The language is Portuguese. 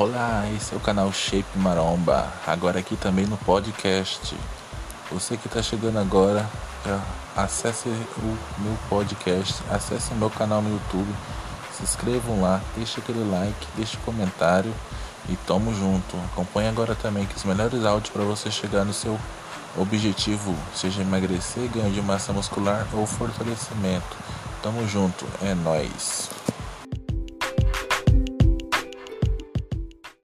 Olá, esse é o canal Shape Maromba, agora aqui também no podcast. Você que está chegando agora, acesse o meu podcast, acesse o meu canal no YouTube, se inscrevam lá, deixe aquele like, deixe um comentário e tamo junto. Acompanhe agora também que os melhores áudios para você chegar no seu objetivo, seja emagrecer, ganho de massa muscular ou fortalecimento. Tamo junto, é nós.